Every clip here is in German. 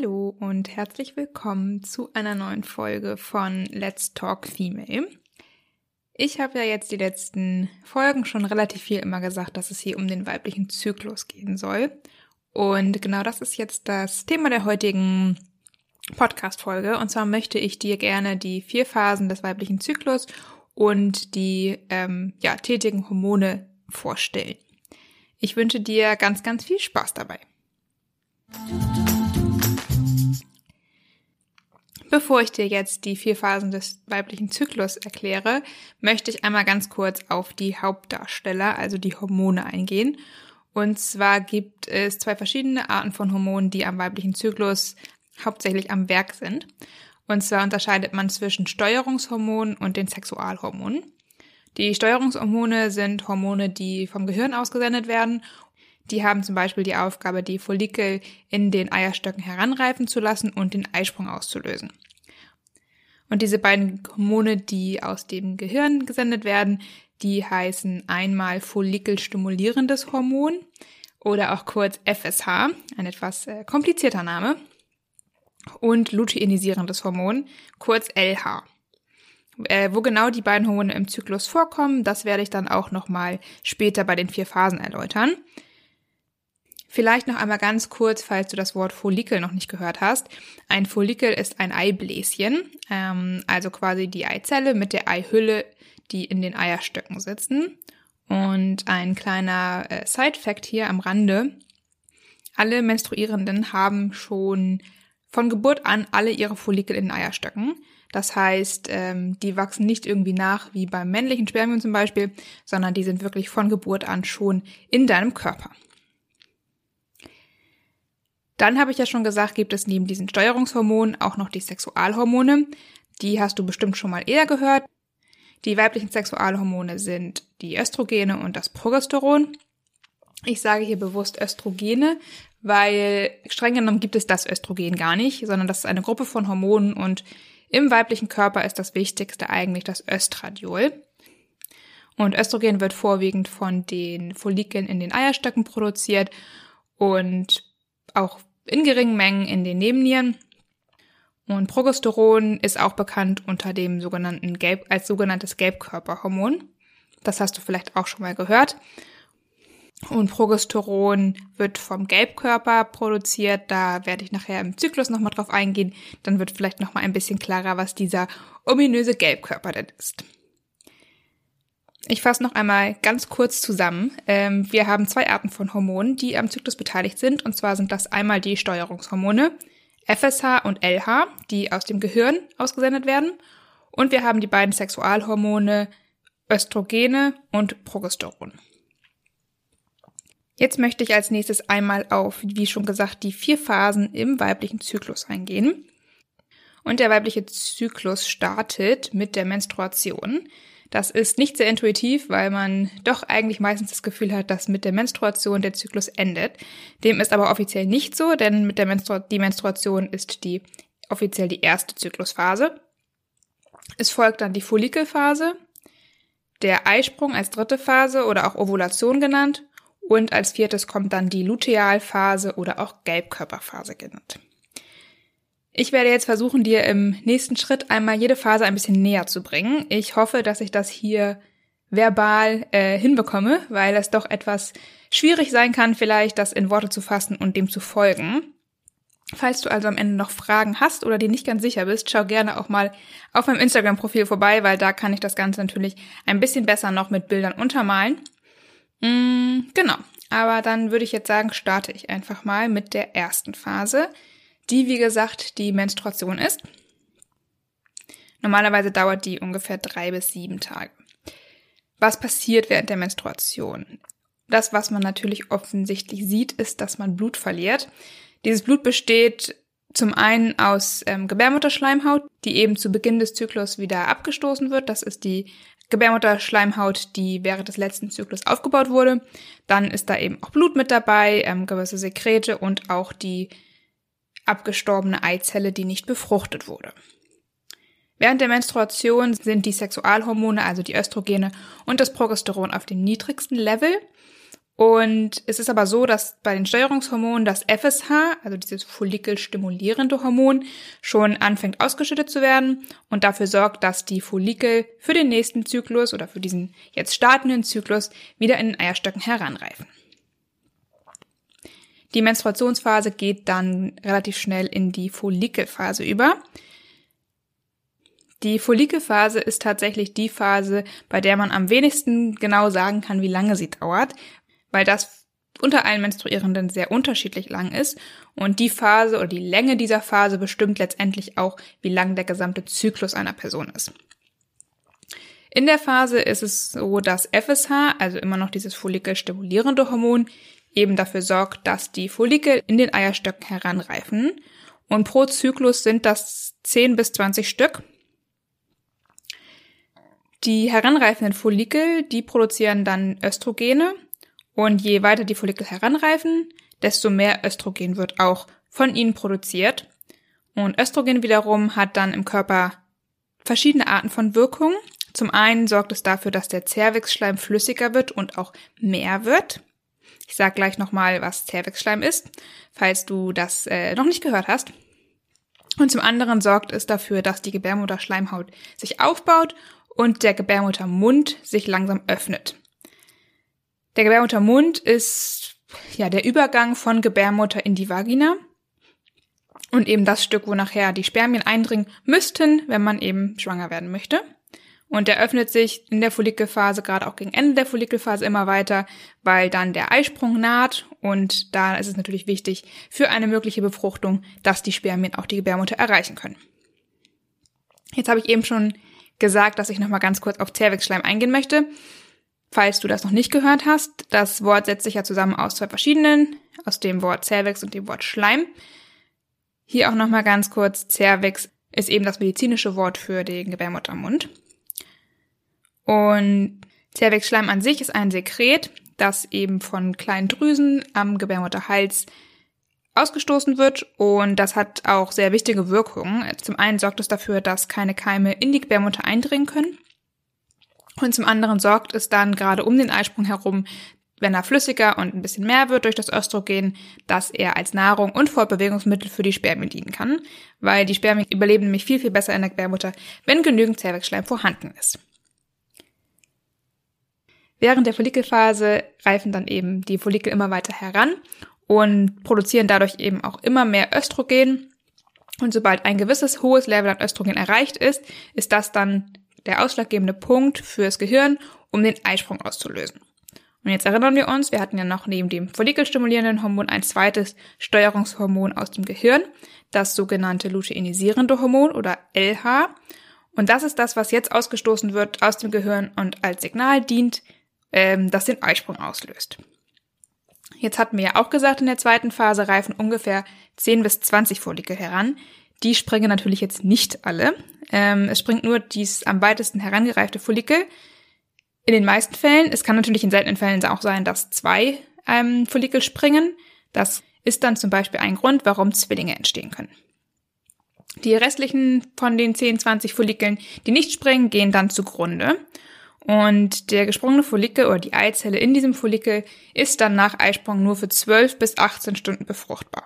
Hallo und herzlich willkommen zu einer neuen Folge von Let's Talk Female. Ich habe ja jetzt die letzten Folgen schon relativ viel immer gesagt, dass es hier um den weiblichen Zyklus gehen soll. Und genau das ist jetzt das Thema der heutigen Podcast-Folge. Und zwar möchte ich dir gerne die vier Phasen des weiblichen Zyklus und die ähm, ja, tätigen Hormone vorstellen. Ich wünsche dir ganz, ganz viel Spaß dabei. Bevor ich dir jetzt die vier Phasen des weiblichen Zyklus erkläre, möchte ich einmal ganz kurz auf die Hauptdarsteller, also die Hormone eingehen. Und zwar gibt es zwei verschiedene Arten von Hormonen, die am weiblichen Zyklus hauptsächlich am Werk sind. Und zwar unterscheidet man zwischen Steuerungshormonen und den Sexualhormonen. Die Steuerungshormone sind Hormone, die vom Gehirn ausgesendet werden die haben zum Beispiel die Aufgabe, die Follikel in den Eierstöcken heranreifen zu lassen und den Eisprung auszulösen. Und diese beiden Hormone, die aus dem Gehirn gesendet werden, die heißen einmal follikelstimulierendes Hormon oder auch kurz FSH, ein etwas äh, komplizierter Name, und luteinisierendes Hormon, kurz LH. Äh, wo genau die beiden Hormone im Zyklus vorkommen, das werde ich dann auch nochmal später bei den vier Phasen erläutern. Vielleicht noch einmal ganz kurz, falls du das Wort Follikel noch nicht gehört hast. Ein Follikel ist ein Eibläschen, ähm, also quasi die Eizelle mit der Eihülle, die in den Eierstöcken sitzen. Und ein kleiner äh, Side-Fact hier am Rande. Alle Menstruierenden haben schon von Geburt an alle ihre Follikel in den Eierstöcken. Das heißt, ähm, die wachsen nicht irgendwie nach wie beim männlichen Spermium zum Beispiel, sondern die sind wirklich von Geburt an schon in deinem Körper. Dann habe ich ja schon gesagt, gibt es neben diesen Steuerungshormonen auch noch die Sexualhormone. Die hast du bestimmt schon mal eher gehört. Die weiblichen Sexualhormone sind die Östrogene und das Progesteron. Ich sage hier bewusst Östrogene, weil streng genommen gibt es das Östrogen gar nicht, sondern das ist eine Gruppe von Hormonen und im weiblichen Körper ist das wichtigste eigentlich das Östradiol. Und Östrogen wird vorwiegend von den Follikeln in den Eierstöcken produziert und auch in geringen Mengen in den Nebennieren. Und Progesteron ist auch bekannt unter dem sogenannten Gelb, als sogenanntes Gelbkörperhormon. Das hast du vielleicht auch schon mal gehört. Und Progesteron wird vom Gelbkörper produziert. Da werde ich nachher im Zyklus nochmal drauf eingehen. Dann wird vielleicht nochmal ein bisschen klarer, was dieser ominöse Gelbkörper denn ist. Ich fasse noch einmal ganz kurz zusammen. Ähm, wir haben zwei Arten von Hormonen, die am Zyklus beteiligt sind. Und zwar sind das einmal die Steuerungshormone, FSH und LH, die aus dem Gehirn ausgesendet werden. Und wir haben die beiden Sexualhormone Östrogene und Progesteron. Jetzt möchte ich als nächstes einmal auf, wie schon gesagt, die vier Phasen im weiblichen Zyklus eingehen. Und der weibliche Zyklus startet mit der Menstruation. Das ist nicht sehr intuitiv, weil man doch eigentlich meistens das Gefühl hat, dass mit der Menstruation der Zyklus endet. Dem ist aber offiziell nicht so, denn mit der Menstru die Menstruation ist die offiziell die erste Zyklusphase. Es folgt dann die Follikelphase, der Eisprung als dritte Phase oder auch Ovulation genannt und als viertes kommt dann die Lutealphase oder auch Gelbkörperphase genannt. Ich werde jetzt versuchen, dir im nächsten Schritt einmal jede Phase ein bisschen näher zu bringen. Ich hoffe, dass ich das hier verbal äh, hinbekomme, weil es doch etwas schwierig sein kann, vielleicht das in Worte zu fassen und dem zu folgen. Falls du also am Ende noch Fragen hast oder dir nicht ganz sicher bist, schau gerne auch mal auf meinem Instagram-Profil vorbei, weil da kann ich das Ganze natürlich ein bisschen besser noch mit Bildern untermalen. Mm, genau, aber dann würde ich jetzt sagen, starte ich einfach mal mit der ersten Phase, die, wie gesagt, die Menstruation ist. Normalerweise dauert die ungefähr drei bis sieben Tage. Was passiert während der Menstruation? Das, was man natürlich offensichtlich sieht, ist, dass man Blut verliert. Dieses Blut besteht zum einen aus ähm, Gebärmutterschleimhaut, die eben zu Beginn des Zyklus wieder abgestoßen wird. Das ist die Gebärmutterschleimhaut, die während des letzten Zyklus aufgebaut wurde. Dann ist da eben auch Blut mit dabei, ähm, gewisse Sekrete und auch die abgestorbene Eizelle, die nicht befruchtet wurde. Während der Menstruation sind die Sexualhormone, also die Östrogene und das Progesteron auf dem niedrigsten Level. Und es ist aber so, dass bei den Steuerungshormonen das FSH, also dieses follikelstimulierende Hormon, schon anfängt ausgeschüttet zu werden und dafür sorgt, dass die Follikel für den nächsten Zyklus oder für diesen jetzt startenden Zyklus wieder in den Eierstöcken heranreifen. Die Menstruationsphase geht dann relativ schnell in die Follikelphase über. Die Follikelphase ist tatsächlich die Phase, bei der man am wenigsten genau sagen kann, wie lange sie dauert, weil das unter allen Menstruierenden sehr unterschiedlich lang ist und die Phase oder die Länge dieser Phase bestimmt letztendlich auch, wie lang der gesamte Zyklus einer Person ist. In der Phase ist es so, dass FSH, also immer noch dieses follikelstimulierende Hormon, eben dafür sorgt, dass die Follikel in den Eierstöcken heranreifen. Und pro Zyklus sind das 10 bis 20 Stück. Die heranreifenden Follikel, die produzieren dann Östrogene und je weiter die Follikel heranreifen, desto mehr Östrogen wird auch von ihnen produziert. Und Östrogen wiederum hat dann im Körper verschiedene Arten von Wirkungen. Zum einen sorgt es dafür, dass der Zervixschleim flüssiger wird und auch mehr wird. Ich sage gleich nochmal, was Zervixschleim ist, falls du das äh, noch nicht gehört hast. Und zum anderen sorgt es dafür, dass die Gebärmutterschleimhaut sich aufbaut und der Gebärmuttermund sich langsam öffnet. Der Gebärmuttermund ist ja der Übergang von Gebärmutter in die Vagina und eben das Stück, wo nachher die Spermien eindringen müssten, wenn man eben schwanger werden möchte. Und der öffnet sich in der Follikelphase, gerade auch gegen Ende der Follikelphase immer weiter, weil dann der Eisprung naht und da ist es natürlich wichtig für eine mögliche Befruchtung, dass die Spermien auch die Gebärmutter erreichen können. Jetzt habe ich eben schon gesagt, dass ich nochmal ganz kurz auf Zervixschleim eingehen möchte. Falls du das noch nicht gehört hast, das Wort setzt sich ja zusammen aus zwei verschiedenen, aus dem Wort Cervix und dem Wort Schleim. Hier auch nochmal ganz kurz, Cervix ist eben das medizinische Wort für den Gebärmuttermund. Und Zervixschleim an sich ist ein Sekret, das eben von kleinen Drüsen am Gebärmutterhals ausgestoßen wird und das hat auch sehr wichtige Wirkungen. Zum einen sorgt es dafür, dass keine Keime in die Gebärmutter eindringen können und zum anderen sorgt es dann gerade um den Eisprung herum, wenn er flüssiger und ein bisschen mehr wird durch das Östrogen, dass er als Nahrung und Fortbewegungsmittel für die Spermien dienen kann, weil die Spermien überleben nämlich viel, viel besser in der Gebärmutter, wenn genügend Zervixschleim vorhanden ist. Während der Follikelphase reifen dann eben die Follikel immer weiter heran und produzieren dadurch eben auch immer mehr Östrogen. Und sobald ein gewisses hohes Level an Östrogen erreicht ist, ist das dann der ausschlaggebende Punkt fürs Gehirn, um den Eisprung auszulösen. Und jetzt erinnern wir uns, wir hatten ja noch neben dem follikelstimulierenden Hormon ein zweites Steuerungshormon aus dem Gehirn, das sogenannte luteinisierende Hormon oder LH. Und das ist das, was jetzt ausgestoßen wird aus dem Gehirn und als Signal dient, ähm, das den Eisprung auslöst. Jetzt hatten wir ja auch gesagt, in der zweiten Phase reifen ungefähr 10 bis 20 Follikel heran. Die springen natürlich jetzt nicht alle. Ähm, es springt nur dies am weitesten herangereifte Follikel. In den meisten Fällen, es kann natürlich in seltenen Fällen auch sein, dass zwei ähm, Follikel springen. Das ist dann zum Beispiel ein Grund, warum Zwillinge entstehen können. Die restlichen von den 10, 20 Follikeln, die nicht springen, gehen dann zugrunde. Und der gesprungene Follikel oder die Eizelle in diesem Follikel ist dann nach Eisprung nur für 12 bis 18 Stunden befruchtbar.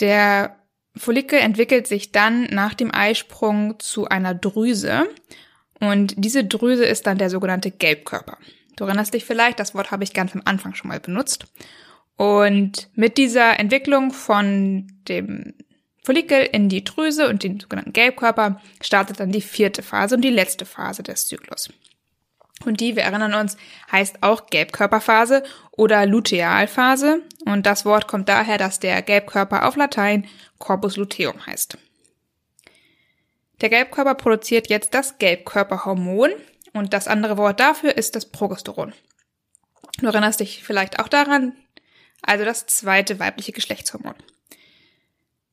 Der Follikel entwickelt sich dann nach dem Eisprung zu einer Drüse und diese Drüse ist dann der sogenannte Gelbkörper. Du erinnerst dich vielleicht, das Wort habe ich ganz am Anfang schon mal benutzt. Und mit dieser Entwicklung von dem Follikel in die Drüse und den sogenannten Gelbkörper startet dann die vierte Phase und die letzte Phase des Zyklus. Und die, wir erinnern uns, heißt auch Gelbkörperphase oder Lutealphase. Und das Wort kommt daher, dass der Gelbkörper auf Latein Corpus luteum heißt. Der Gelbkörper produziert jetzt das Gelbkörperhormon und das andere Wort dafür ist das Progesteron. Du erinnerst dich vielleicht auch daran, also das zweite weibliche Geschlechtshormon.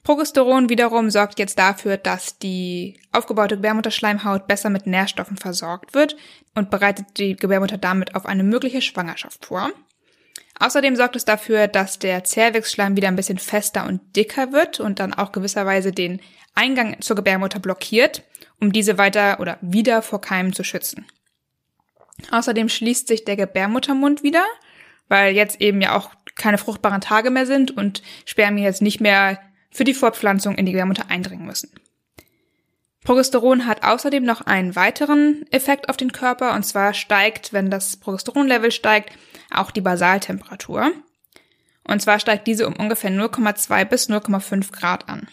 Progesteron wiederum sorgt jetzt dafür, dass die aufgebaute Gebärmutterschleimhaut besser mit Nährstoffen versorgt wird und bereitet die Gebärmutter damit auf eine mögliche Schwangerschaft vor. Außerdem sorgt es dafür, dass der Zervixschleim wieder ein bisschen fester und dicker wird und dann auch gewisserweise den Eingang zur Gebärmutter blockiert, um diese weiter oder wieder vor Keimen zu schützen. Außerdem schließt sich der Gebärmuttermund wieder, weil jetzt eben ja auch keine fruchtbaren Tage mehr sind und Spermien jetzt nicht mehr für die Fortpflanzung in die Gebärmutter eindringen müssen. Progesteron hat außerdem noch einen weiteren Effekt auf den Körper und zwar steigt, wenn das Progesteronlevel steigt, auch die Basaltemperatur. Und zwar steigt diese um ungefähr 0,2 bis 0,5 Grad an.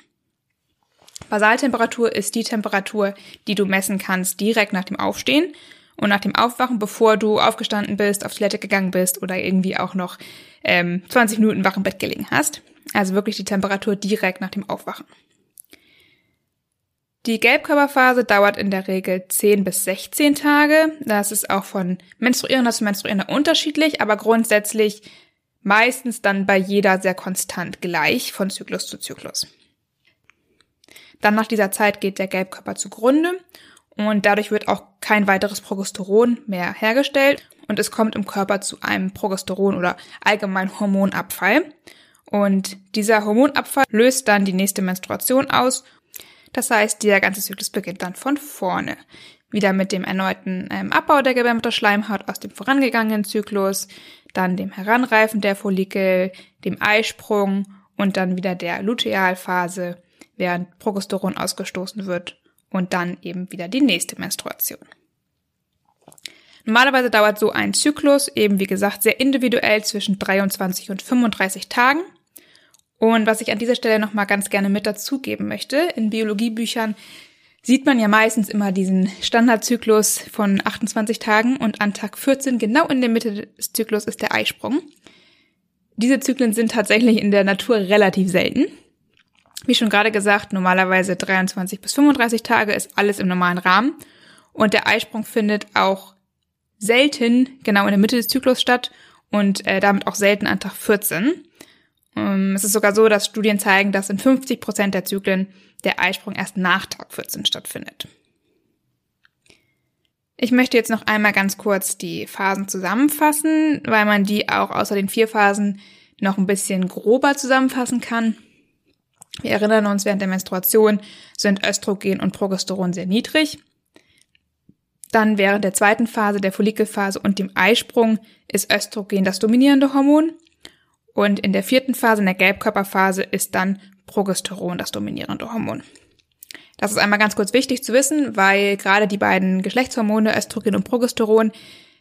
Basaltemperatur ist die Temperatur, die du messen kannst direkt nach dem Aufstehen und nach dem Aufwachen, bevor du aufgestanden bist, auf Toilette gegangen bist oder irgendwie auch noch ähm, 20 Minuten wach im Bett gelegen hast. Also wirklich die Temperatur direkt nach dem Aufwachen. Die Gelbkörperphase dauert in der Regel 10 bis 16 Tage. Das ist auch von Menstruierender zu Menstruierender unterschiedlich, aber grundsätzlich meistens dann bei jeder sehr konstant gleich von Zyklus zu Zyklus. Dann nach dieser Zeit geht der Gelbkörper zugrunde und dadurch wird auch kein weiteres Progesteron mehr hergestellt und es kommt im Körper zu einem Progesteron oder allgemein Hormonabfall. Und dieser Hormonabfall löst dann die nächste Menstruation aus. Das heißt, dieser ganze Zyklus beginnt dann von vorne. Wieder mit dem erneuten ähm, Abbau der Gebärmutterschleimhaut aus dem vorangegangenen Zyklus, dann dem Heranreifen der Follikel, dem Eisprung und dann wieder der Lutealphase, während Progesteron ausgestoßen wird und dann eben wieder die nächste Menstruation. Normalerweise dauert so ein Zyklus eben, wie gesagt, sehr individuell zwischen 23 und 35 Tagen. Und was ich an dieser Stelle nochmal ganz gerne mit dazugeben möchte, in Biologiebüchern sieht man ja meistens immer diesen Standardzyklus von 28 Tagen und an Tag 14, genau in der Mitte des Zyklus, ist der Eisprung. Diese Zyklen sind tatsächlich in der Natur relativ selten. Wie schon gerade gesagt, normalerweise 23 bis 35 Tage ist alles im normalen Rahmen. Und der Eisprung findet auch selten genau in der Mitte des Zyklus statt und äh, damit auch selten an Tag 14. Ähm, es ist sogar so, dass Studien zeigen, dass in 50 Prozent der Zyklen der Eisprung erst nach Tag 14 stattfindet. Ich möchte jetzt noch einmal ganz kurz die Phasen zusammenfassen, weil man die auch außer den vier Phasen noch ein bisschen grober zusammenfassen kann. Wir erinnern uns, während der Menstruation sind Östrogen und Progesteron sehr niedrig. Dann während der zweiten Phase, der Follikelphase und dem Eisprung ist Östrogen das dominierende Hormon. Und in der vierten Phase, in der Gelbkörperphase, ist dann Progesteron das dominierende Hormon. Das ist einmal ganz kurz wichtig zu wissen, weil gerade die beiden Geschlechtshormone Östrogen und Progesteron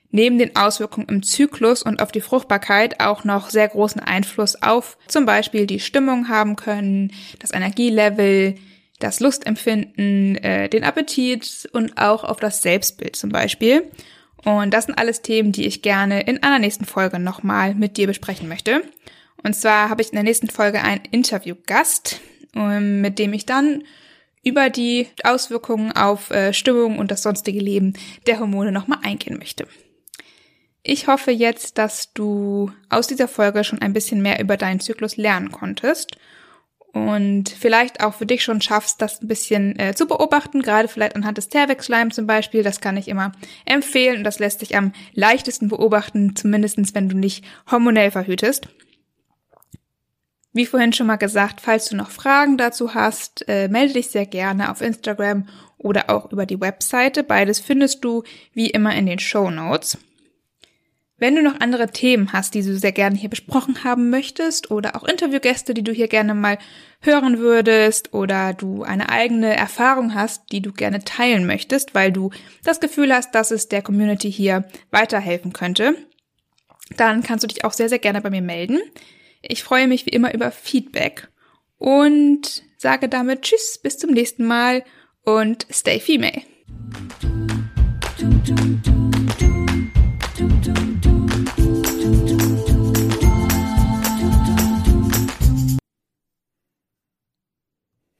neben den Auswirkungen im Zyklus und auf die Fruchtbarkeit auch noch sehr großen Einfluss auf zum Beispiel die Stimmung haben können, das Energielevel, das Lustempfinden, äh, den Appetit und auch auf das Selbstbild zum Beispiel. Und das sind alles Themen, die ich gerne in einer nächsten Folge nochmal mit dir besprechen möchte. Und zwar habe ich in der nächsten Folge einen Interviewgast, ähm, mit dem ich dann über die Auswirkungen auf äh, Stimmung und das sonstige Leben der Hormone nochmal eingehen möchte. Ich hoffe jetzt, dass du aus dieser Folge schon ein bisschen mehr über deinen Zyklus lernen konntest und vielleicht auch für dich schon schaffst, das ein bisschen äh, zu beobachten, gerade vielleicht anhand des Zervixschleim zum Beispiel. Das kann ich immer empfehlen und das lässt sich am leichtesten beobachten, zumindestens wenn du nicht hormonell verhütest. Wie vorhin schon mal gesagt, falls du noch Fragen dazu hast, äh, melde dich sehr gerne auf Instagram oder auch über die Webseite. Beides findest du wie immer in den Show Notes. Wenn du noch andere Themen hast, die du sehr gerne hier besprochen haben möchtest oder auch Interviewgäste, die du hier gerne mal hören würdest oder du eine eigene Erfahrung hast, die du gerne teilen möchtest, weil du das Gefühl hast, dass es der Community hier weiterhelfen könnte, dann kannst du dich auch sehr, sehr gerne bei mir melden. Ich freue mich wie immer über Feedback und sage damit Tschüss, bis zum nächsten Mal und stay female.